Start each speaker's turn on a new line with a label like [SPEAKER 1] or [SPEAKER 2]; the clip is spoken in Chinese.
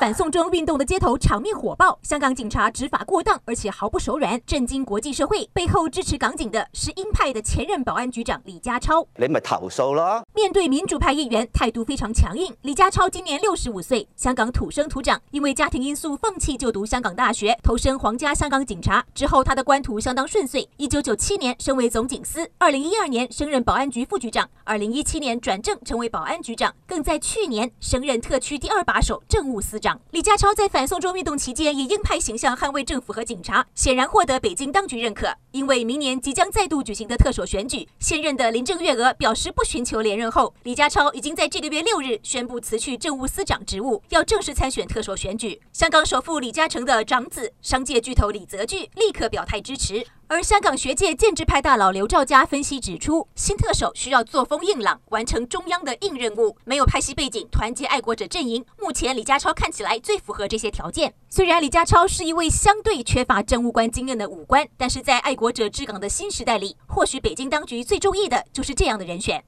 [SPEAKER 1] 反送中运动的街头场面火爆，香港警察执法过当，而且毫不手软，震惊国际社会。背后支持港警的是鹰派的前任保安局长李家超。
[SPEAKER 2] 你咪投诉咯。
[SPEAKER 1] 面对民主派议员，态度非常强硬。李家超今年六十五岁，香港土生土长，因为家庭因素放弃就读香港大学，投身皇家香港警察。之后他的官途相当顺遂。一九九七年升为总警司，二零一二年升任保安局副局长，二零一七年转正成为保安局长，更在去年升任特区第二把手政务司长。李家超在反送中运动期间以鹰派形象捍卫政府和警察，显然获得北京当局认可。因为明年即将再度举行的特首选举，现任的林郑月娥表示不寻求连任后，李家超已经在这个月六日宣布辞去政务司长职务，要正式参选特首选举。香港首富李嘉诚的长子、商界巨头李泽钜立刻表态支持。而香港学界建制派大佬刘兆佳分析指出，新特首需要作风硬朗，完成中央的硬任务，没有派系背景，团结爱国者阵营。目前李家超看起来最符合这些条件。虽然李家超是一位相对缺乏政务官经验的武官，但是在爱国者治港的新时代里，或许北京当局最中意的就是这样的人选。